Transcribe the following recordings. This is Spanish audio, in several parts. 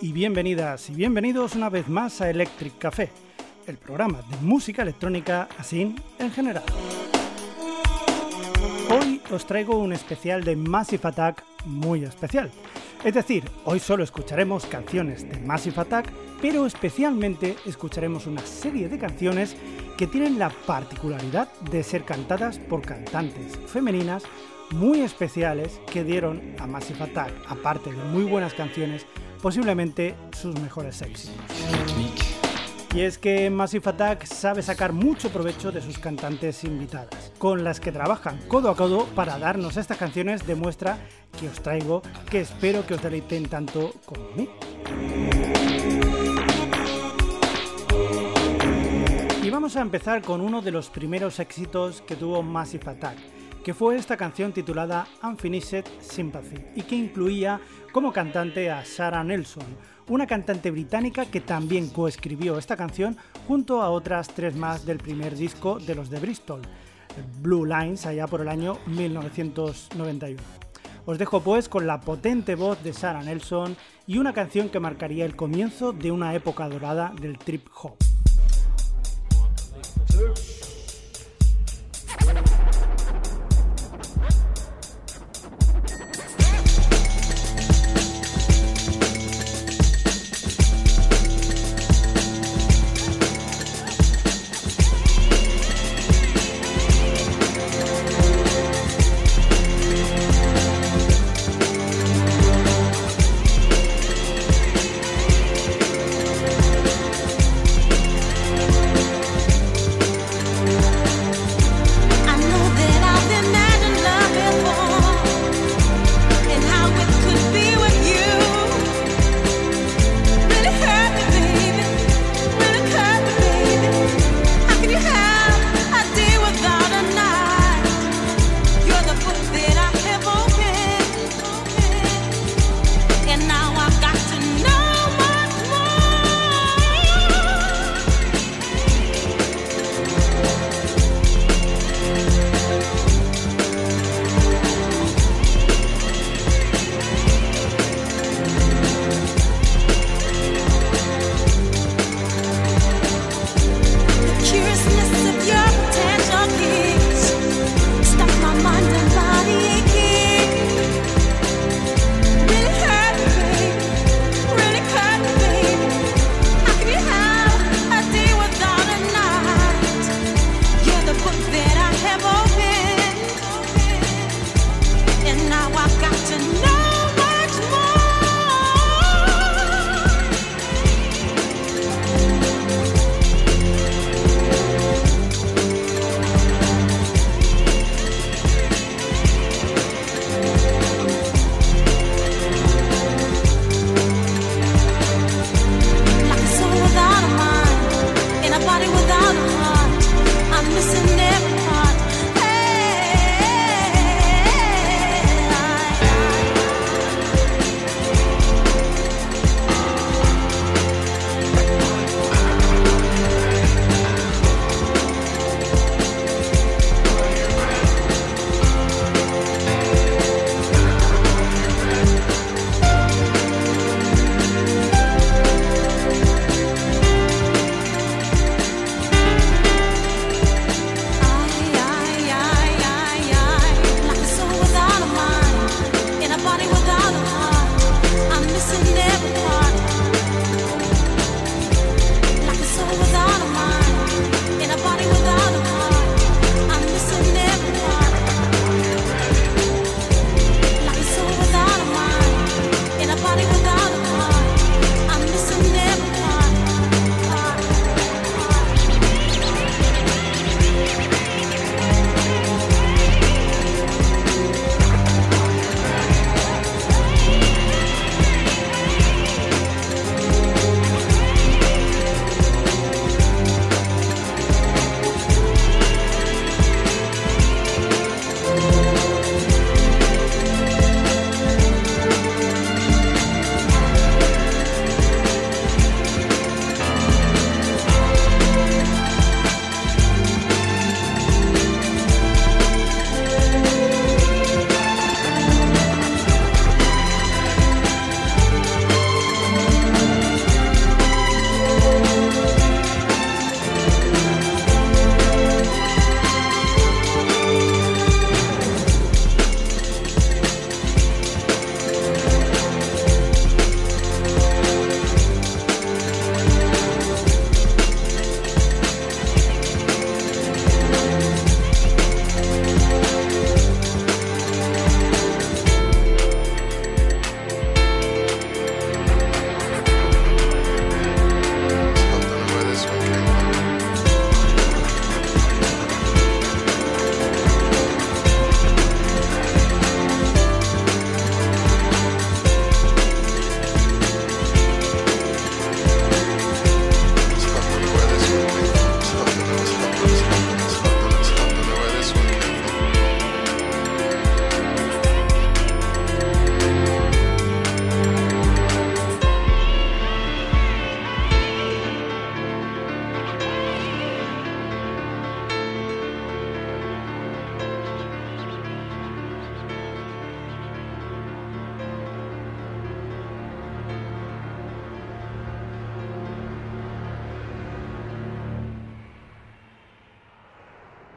Y bienvenidas y bienvenidos una vez más a Electric Café, el programa de música electrónica así en general. Hoy os traigo un especial de Massive Attack muy especial. Es decir, hoy solo escucharemos canciones de Massive Attack, pero especialmente escucharemos una serie de canciones que tienen la particularidad de ser cantadas por cantantes femeninas muy especiales que dieron a Massive Attack, aparte de muy buenas canciones, posiblemente sus mejores éxitos. Y es que Massive Attack sabe sacar mucho provecho de sus cantantes invitadas, con las que trabajan codo a codo para darnos estas canciones demuestra que os traigo, que espero que os deleiten tanto como a mí. Y vamos a empezar con uno de los primeros éxitos que tuvo Massive Attack, que fue esta canción titulada Unfinished Sympathy y que incluía como cantante a Sarah Nelson, una cantante británica que también coescribió esta canción junto a otras tres más del primer disco de los de Bristol, Blue Lines, allá por el año 1991. Os dejo pues con la potente voz de Sarah Nelson y una canción que marcaría el comienzo de una época dorada del trip hop.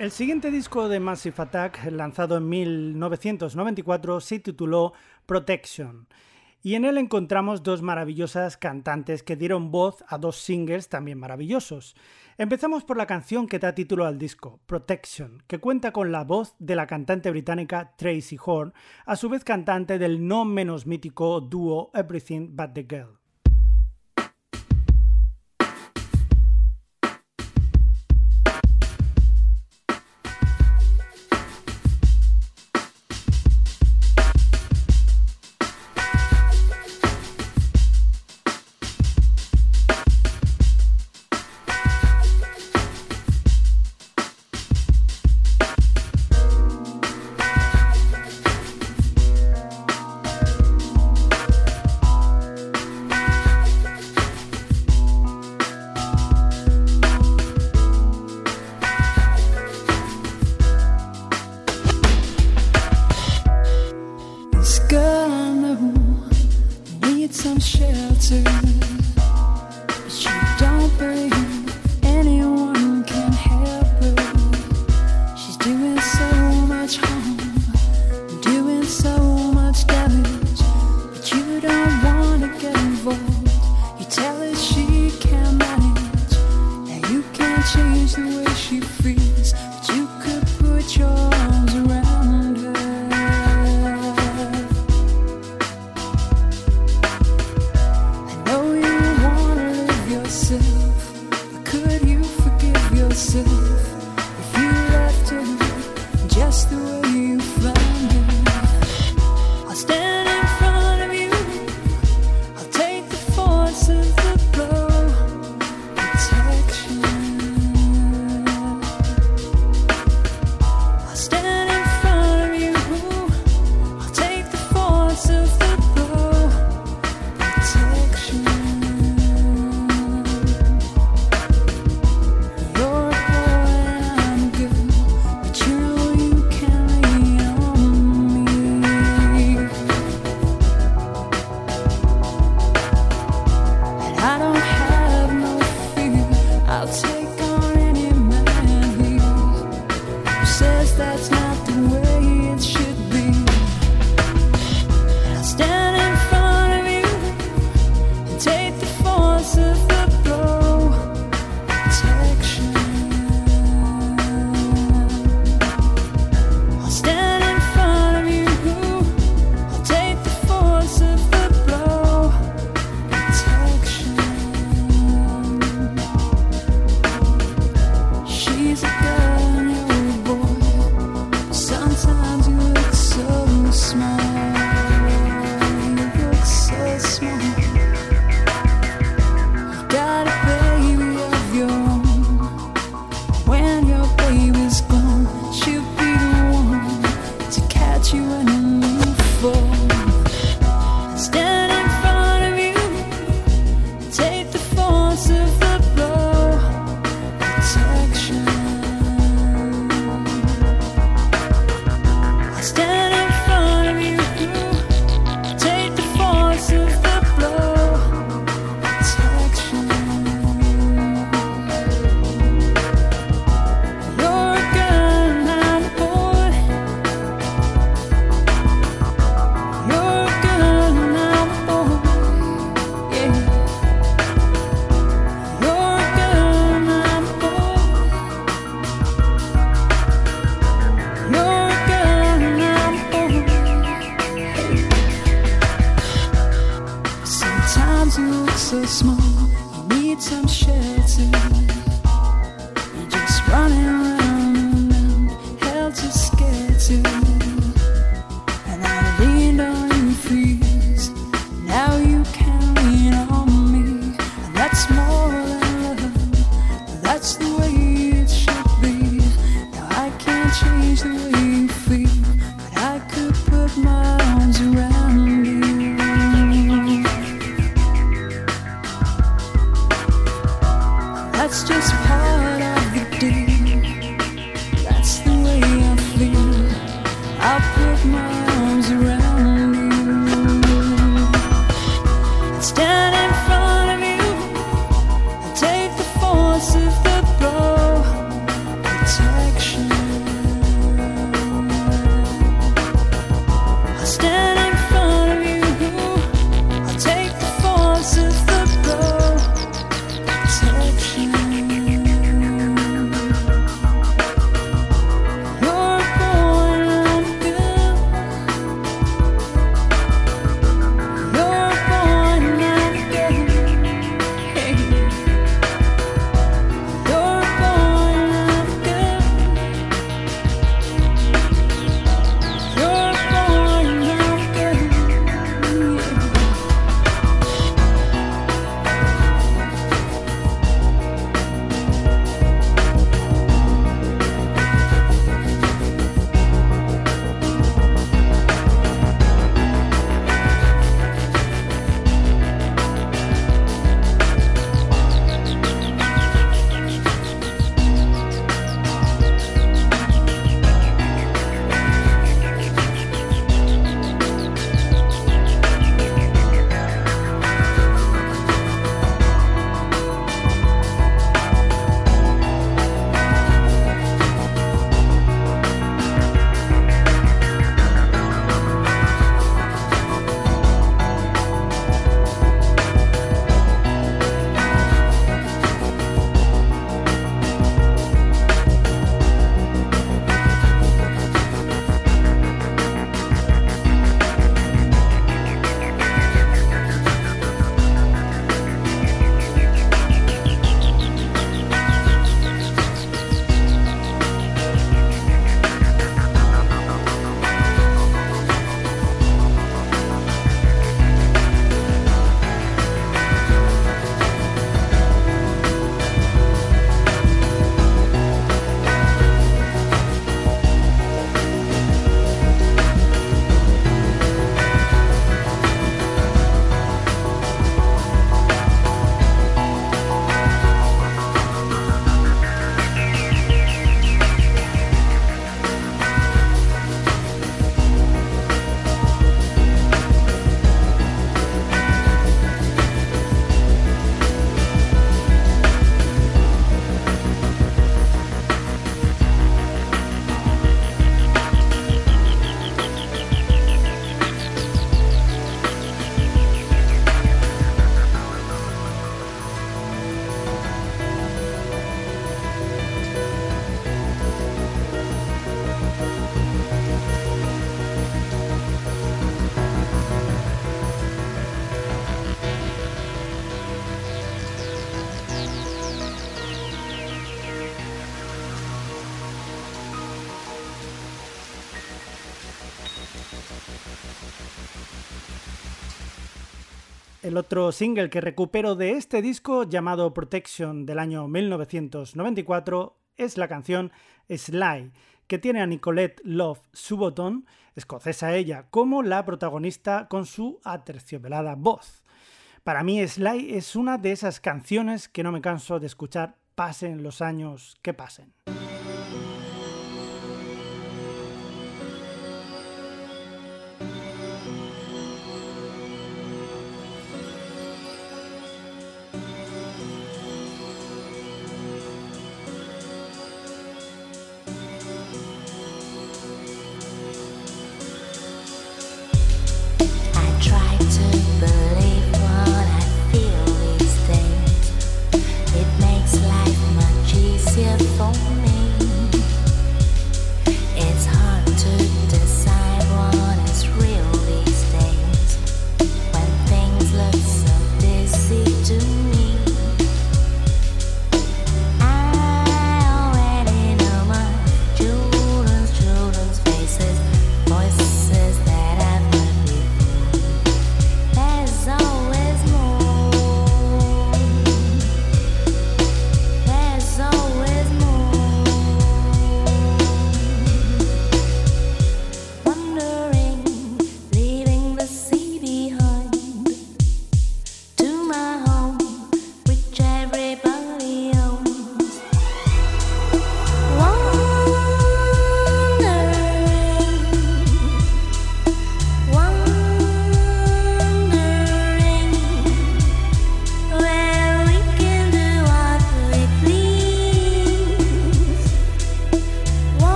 El siguiente disco de Massive Attack, lanzado en 1994, se tituló Protection. Y en él encontramos dos maravillosas cantantes que dieron voz a dos singles también maravillosos. Empezamos por la canción que da título al disco, Protection, que cuenta con la voz de la cantante británica Tracy Horn, a su vez cantante del no menos mítico dúo Everything But the Girl. Stand. El otro single que recupero de este disco, llamado Protection del año 1994, es la canción Sly, que tiene a Nicolette Love Suboton, escocesa ella, como la protagonista con su aterciopelada voz. Para mí Sly es una de esas canciones que no me canso de escuchar pasen los años que pasen.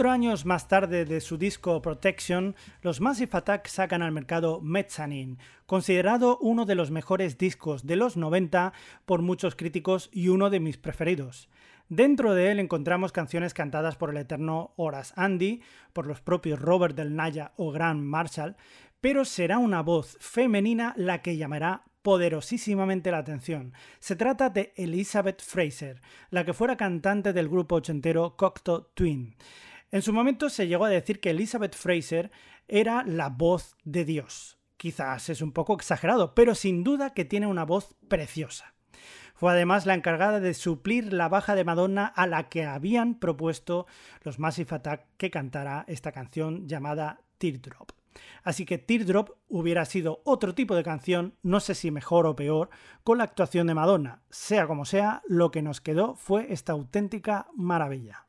Cuatro años más tarde de su disco Protection, los Massive Attack sacan al mercado Mezzanine, considerado uno de los mejores discos de los 90 por muchos críticos y uno de mis preferidos. Dentro de él encontramos canciones cantadas por el eterno Horace Andy, por los propios Robert del Naya o Grant Marshall, pero será una voz femenina la que llamará poderosísimamente la atención. Se trata de Elizabeth Fraser, la que fuera cantante del grupo ochentero Cocteau Twin. En su momento se llegó a decir que Elizabeth Fraser era la voz de Dios. Quizás es un poco exagerado, pero sin duda que tiene una voz preciosa. Fue además la encargada de suplir la baja de Madonna a la que habían propuesto los Massive Attack que cantara esta canción llamada Teardrop. Así que Teardrop hubiera sido otro tipo de canción, no sé si mejor o peor, con la actuación de Madonna. Sea como sea, lo que nos quedó fue esta auténtica maravilla.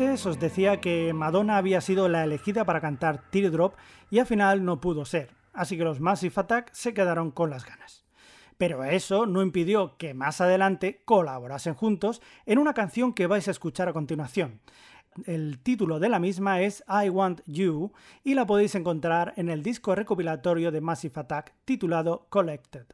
Os decía que Madonna había sido la elegida para cantar Teardrop y al final no pudo ser, así que los Massive Attack se quedaron con las ganas. Pero eso no impidió que más adelante colaborasen juntos en una canción que vais a escuchar a continuación. El título de la misma es I Want You y la podéis encontrar en el disco recopilatorio de Massive Attack titulado Collected.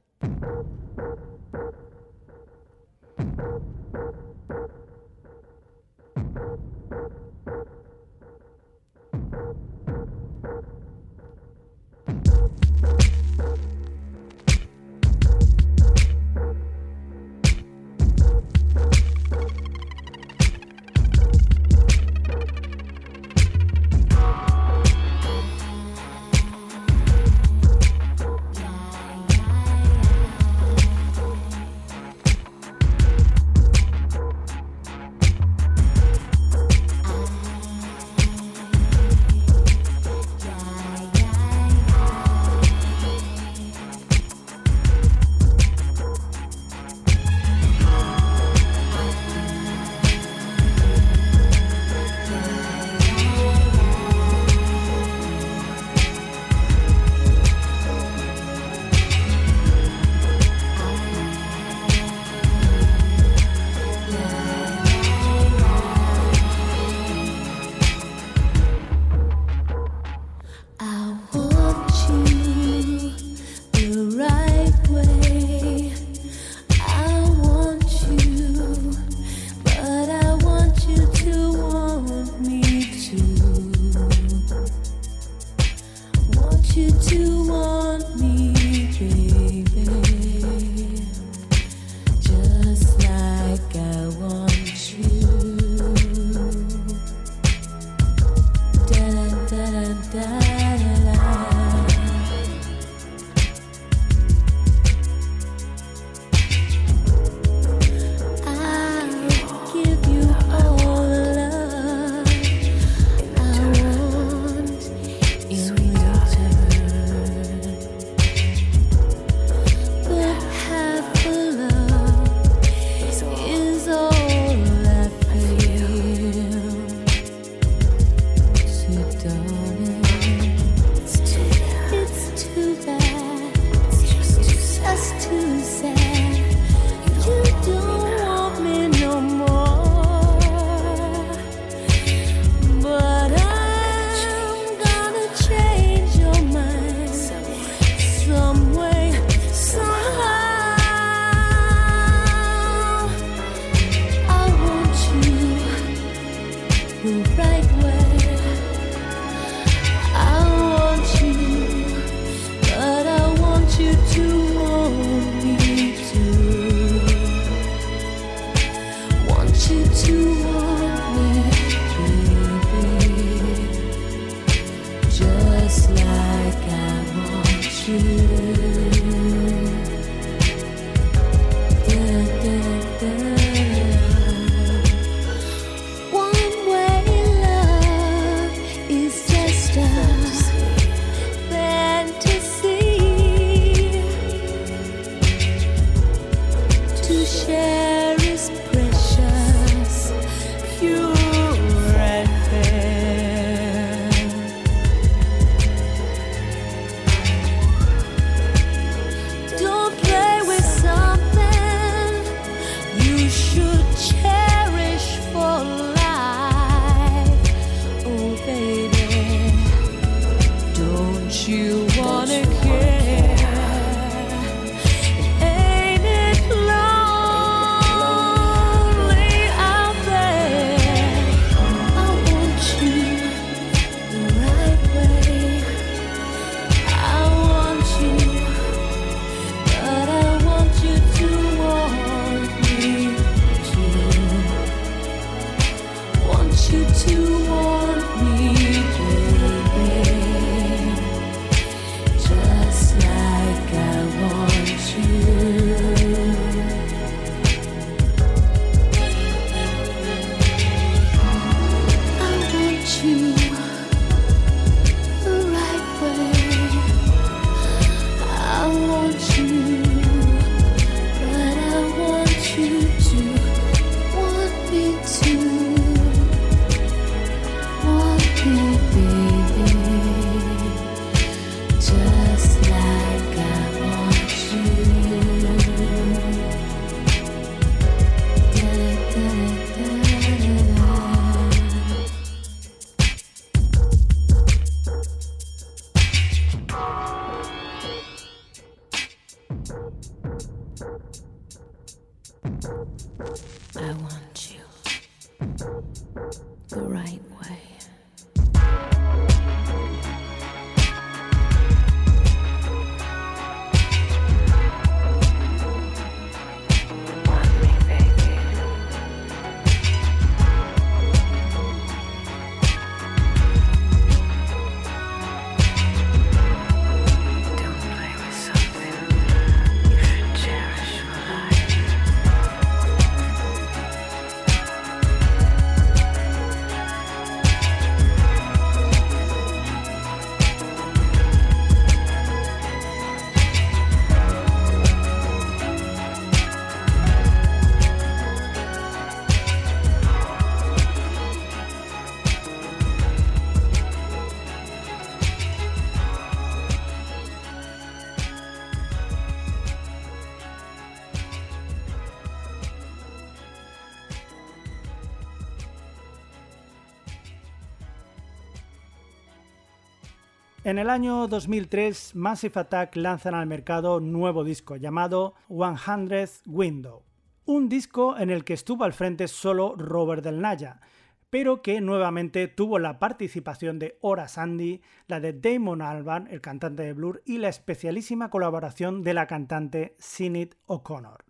En el año 2003, Massive Attack lanzan al mercado nuevo disco llamado 100th Window, un disco en el que estuvo al frente solo Robert Del Naya, pero que nuevamente tuvo la participación de Ora Sandy, la de Damon Alban, el cantante de Blur, y la especialísima colaboración de la cantante Sinead O'Connor.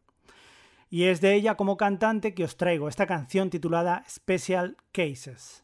Y es de ella como cantante que os traigo esta canción titulada Special Cases.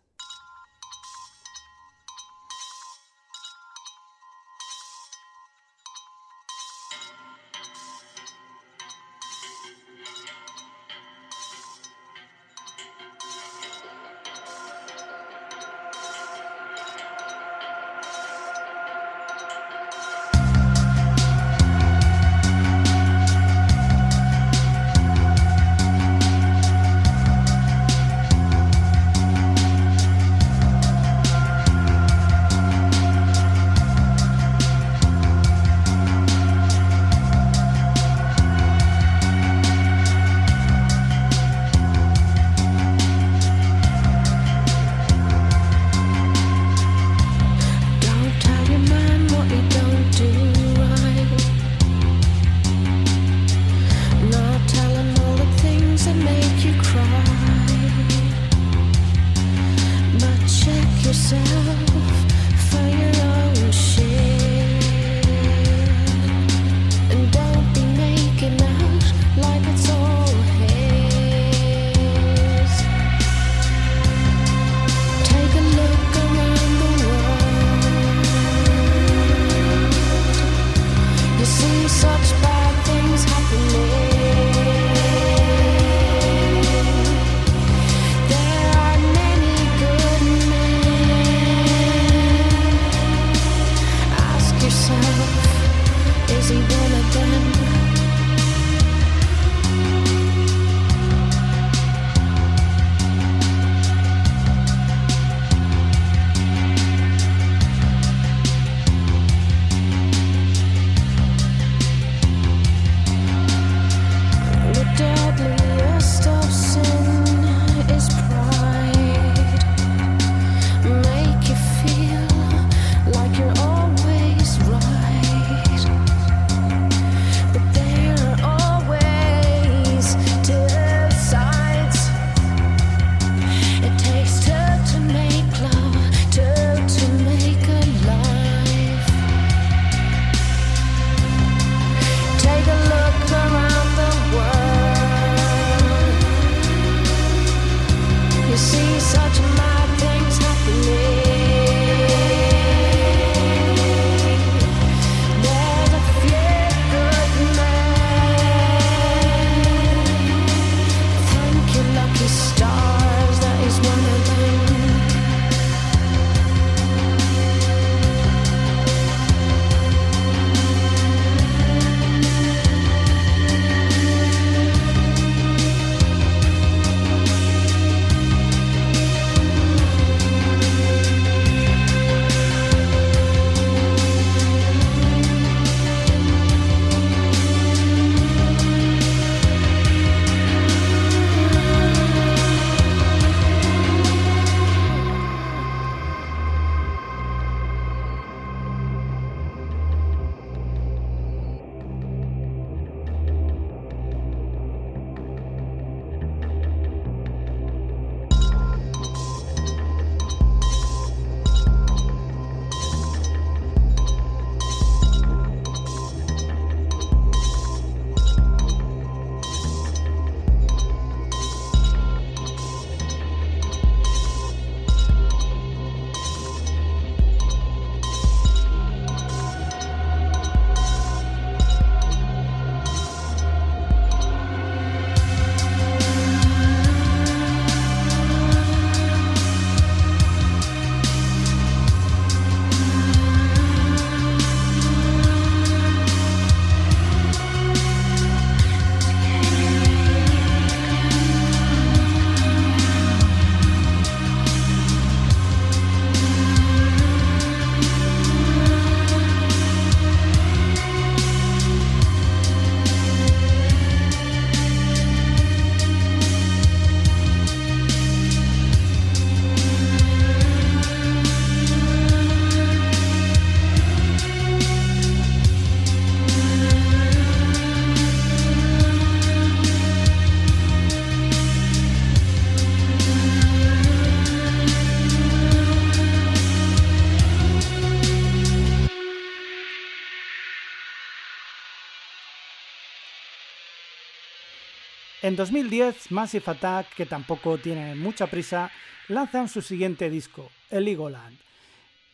En 2010, Massive Attack, que tampoco tiene mucha prisa, lanzan su siguiente disco, El Legoland.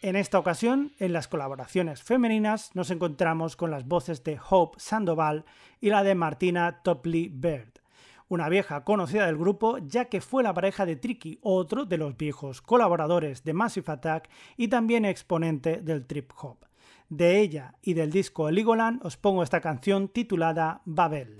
En esta ocasión, en las colaboraciones femeninas, nos encontramos con las voces de Hope Sandoval y la de Martina Topley Bird, una vieja conocida del grupo ya que fue la pareja de Tricky, otro de los viejos colaboradores de Massive Attack y también exponente del trip hop. De ella y del disco Legoland os pongo esta canción titulada Babel.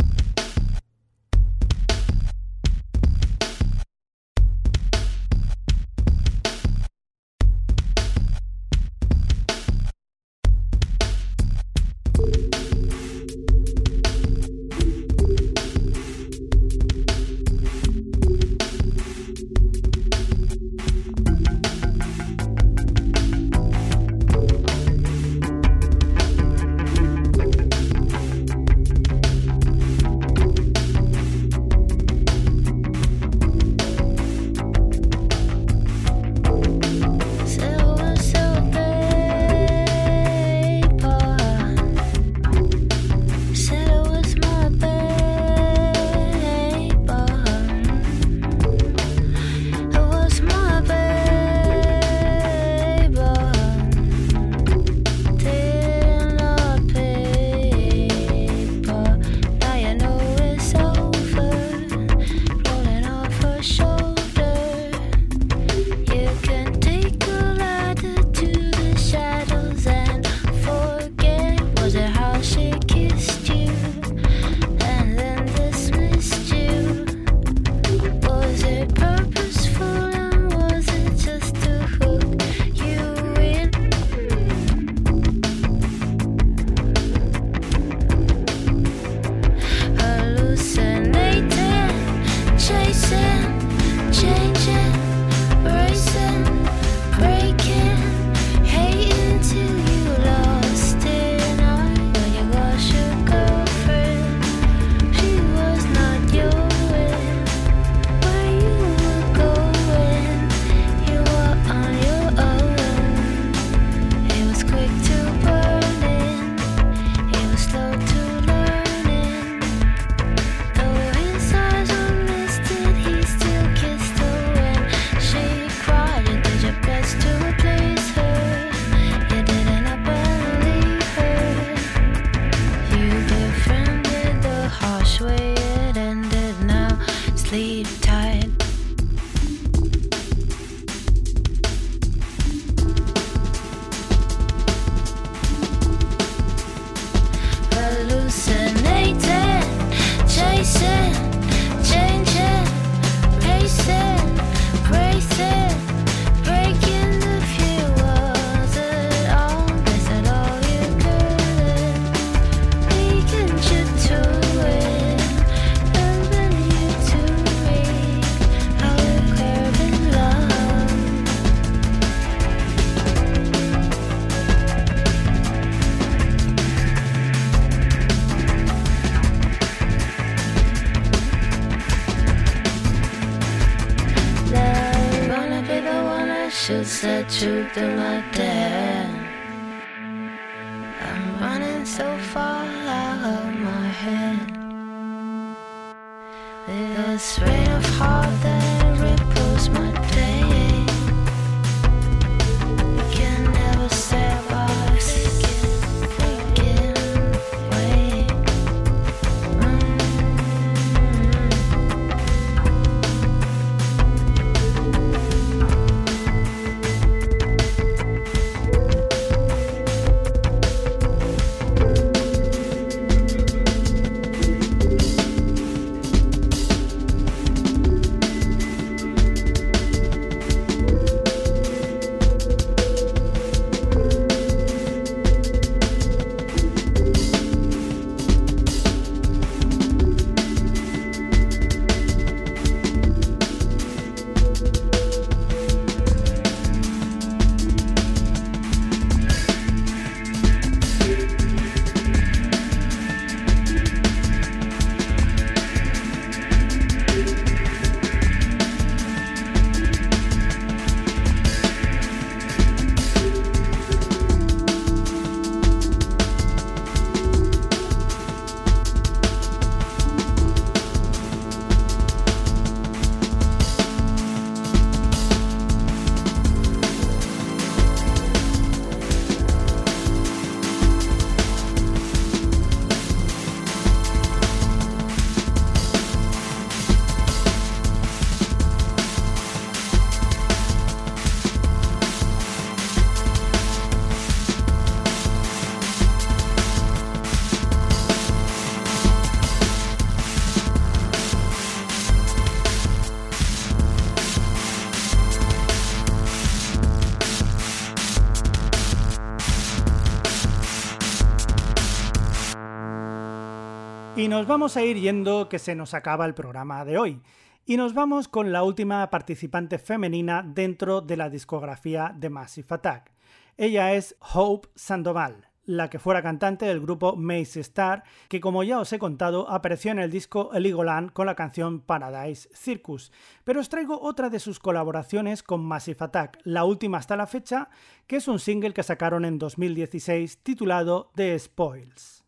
Nos vamos a ir yendo que se nos acaba el programa de hoy. Y nos vamos con la última participante femenina dentro de la discografía de Massive Attack. Ella es Hope Sandoval, la que fuera cantante del grupo Mace Star, que como ya os he contado apareció en el disco Heligoland con la canción Paradise Circus. Pero os traigo otra de sus colaboraciones con Massive Attack, la última hasta la fecha, que es un single que sacaron en 2016 titulado The Spoils.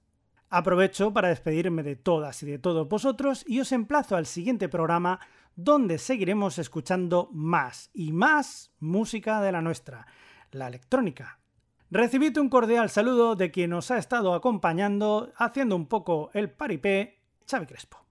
Aprovecho para despedirme de todas y de todos vosotros y os emplazo al siguiente programa donde seguiremos escuchando más y más música de la nuestra, la electrónica. Recibid un cordial saludo de quien os ha estado acompañando haciendo un poco el paripé, Xavi Crespo.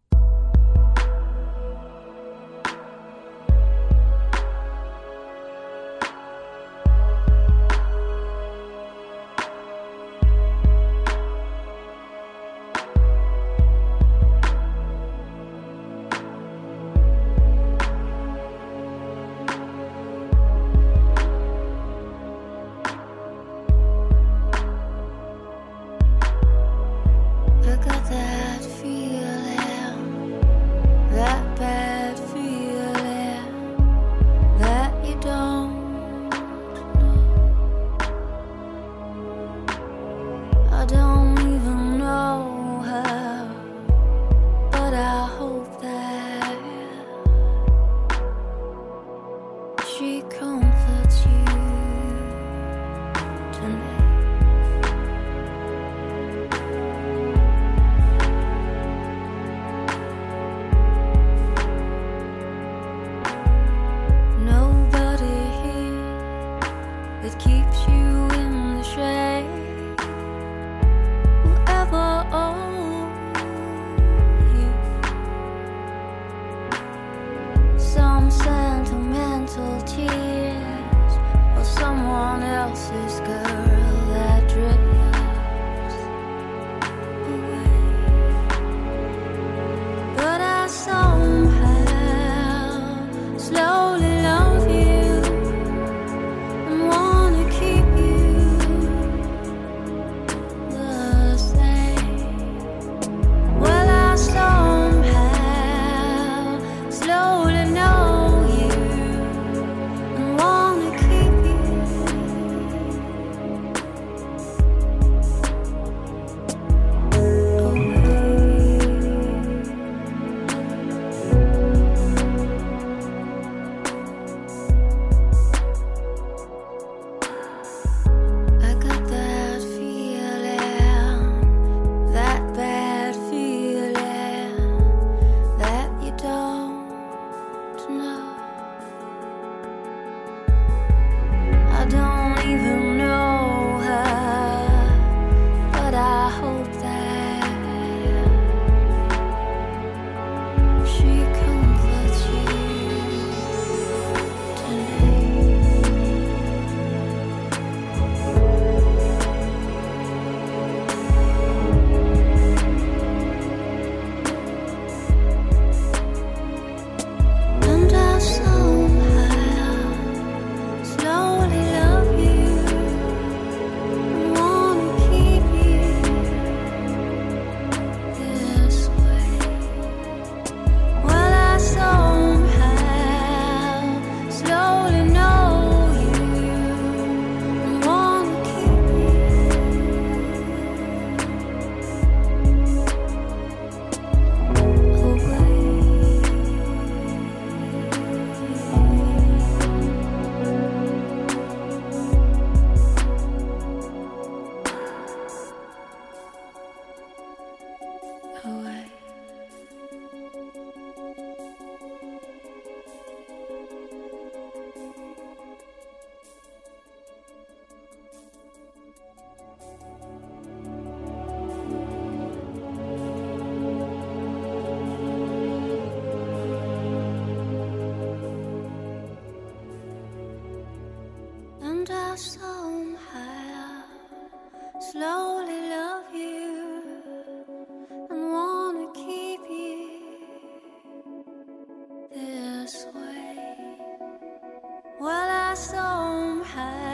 high.